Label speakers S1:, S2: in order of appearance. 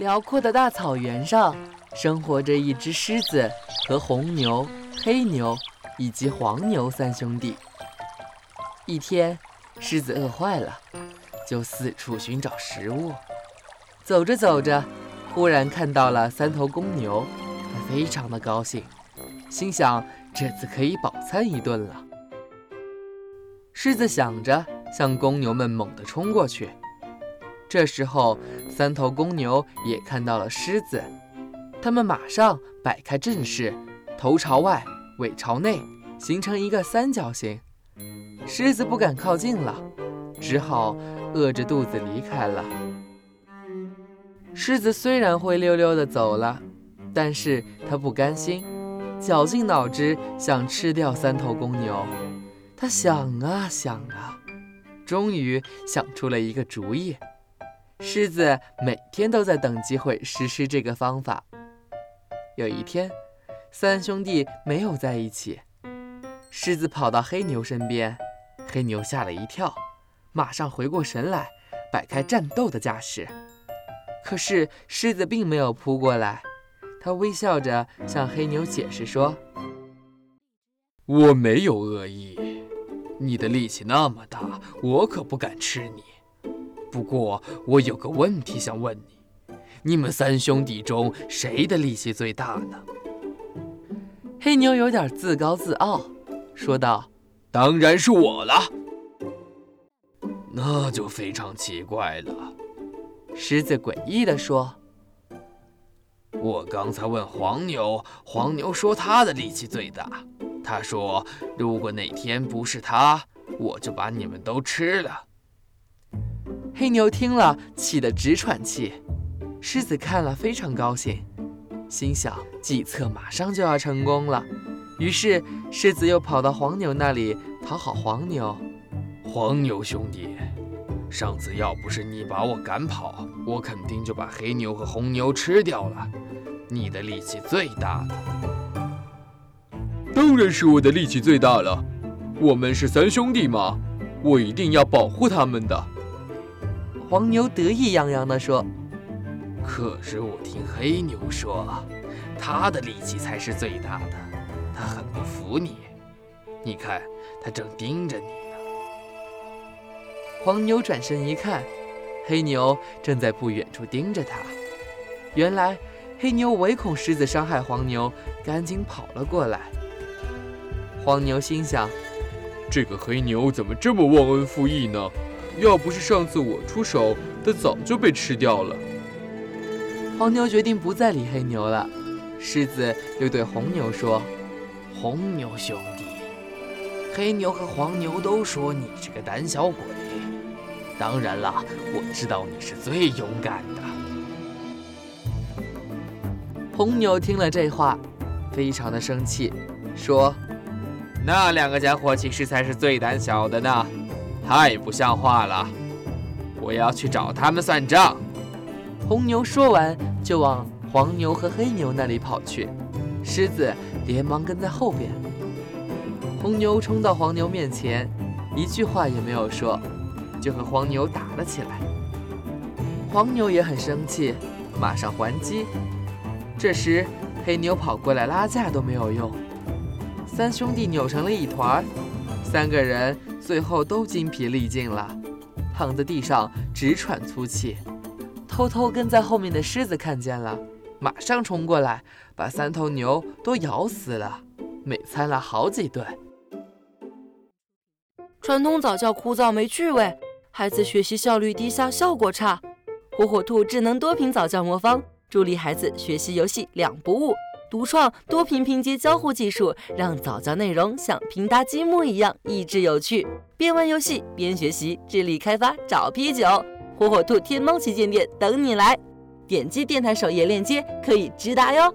S1: 辽阔的大草原上，生活着一只狮子和红牛、黑牛以及黄牛三兄弟。一天，狮子饿坏了，就四处寻找食物。走着走着，忽然看到了三头公牛，他非常的高兴，心想这次可以饱餐一顿了。狮子想着，向公牛们猛地冲过去。这时候，三头公牛也看到了狮子，它们马上摆开阵势，头朝外，尾朝内，形成一个三角形。狮子不敢靠近了，只好饿着肚子离开了。狮子虽然灰溜溜地走了，但是它不甘心，绞尽脑汁想吃掉三头公牛。他想啊想啊，终于想出了一个主意。狮子每天都在等机会实施这个方法。有一天，三兄弟没有在一起，狮子跑到黑牛身边，黑牛吓了一跳，马上回过神来，摆开战斗的架势。可是狮子并没有扑过来，他微笑着向黑牛解释说：“
S2: 我没有恶意，你的力气那么大，我可不敢吃你。”不过我有个问题想问你：你们三兄弟中谁的力气最大呢？
S1: 黑牛有点自高自傲，说道：“
S2: 当然是我了。”那就非常奇怪了。
S1: 狮子诡异地说：“
S2: 我刚才问黄牛，黄牛说他的力气最大。他说，如果哪天不是他，我就把你们都吃了。”
S1: 黑牛听了，气得直喘气。狮子看了非常高兴，心想计策马上就要成功了。于是狮子又跑到黄牛那里讨好黄牛。
S2: 黄牛兄弟，上次要不是你把我赶跑，我肯定就把黑牛和红牛吃掉了。你的力气最大了。
S3: 当然是我的力气最大了。我们是三兄弟嘛，我一定要保护他们的。
S1: 黄牛得意洋洋地说：“
S2: 可是我听黑牛说，他的力气才是最大的，他很不服你。你看，他正盯着你呢。”
S1: 黄牛转身一看，黑牛正在不远处盯着他。原来，黑牛唯恐狮子伤害黄牛，赶紧跑了过来。黄牛心想：“
S3: 这个黑牛怎么这么忘恩负义呢？”要不是上次我出手，它早就被吃掉了。
S1: 黄牛决定不再理黑牛了。狮子又对红牛说：“
S2: 红牛兄弟，黑牛和黄牛都说你是个胆小鬼。当然了，我知道你是最勇敢的。”
S1: 红牛听了这话，非常的生气，说：“
S2: 那两个家伙其实才是最胆小的呢。”太不像话了！我要去找他们算账。
S1: 红牛说完，就往黄牛和黑牛那里跑去。狮子连忙跟在后边。红牛冲到黄牛面前，一句话也没有说，就和黄牛打了起来。黄牛也很生气，马上还击。这时，黑牛跑过来拉架都没有用，三兄弟扭成了一团，三个人。最后都精疲力尽了，躺在地上直喘粗气。偷偷跟在后面的狮子看见了，马上冲过来，把三头牛都咬死了，美餐了好几顿。
S4: 传统早教枯燥没趣味，孩子学习效率低下，效果差。火火兔智能多屏早教魔方，助力孩子学习游戏两不误。独创多屏拼接交互技术，让早教内容像拼搭积木一样益智有趣。边玩游戏边学习，智力开发找啤酒。火火兔天猫旗舰店等你来！点击电台首页链接可以直达哟。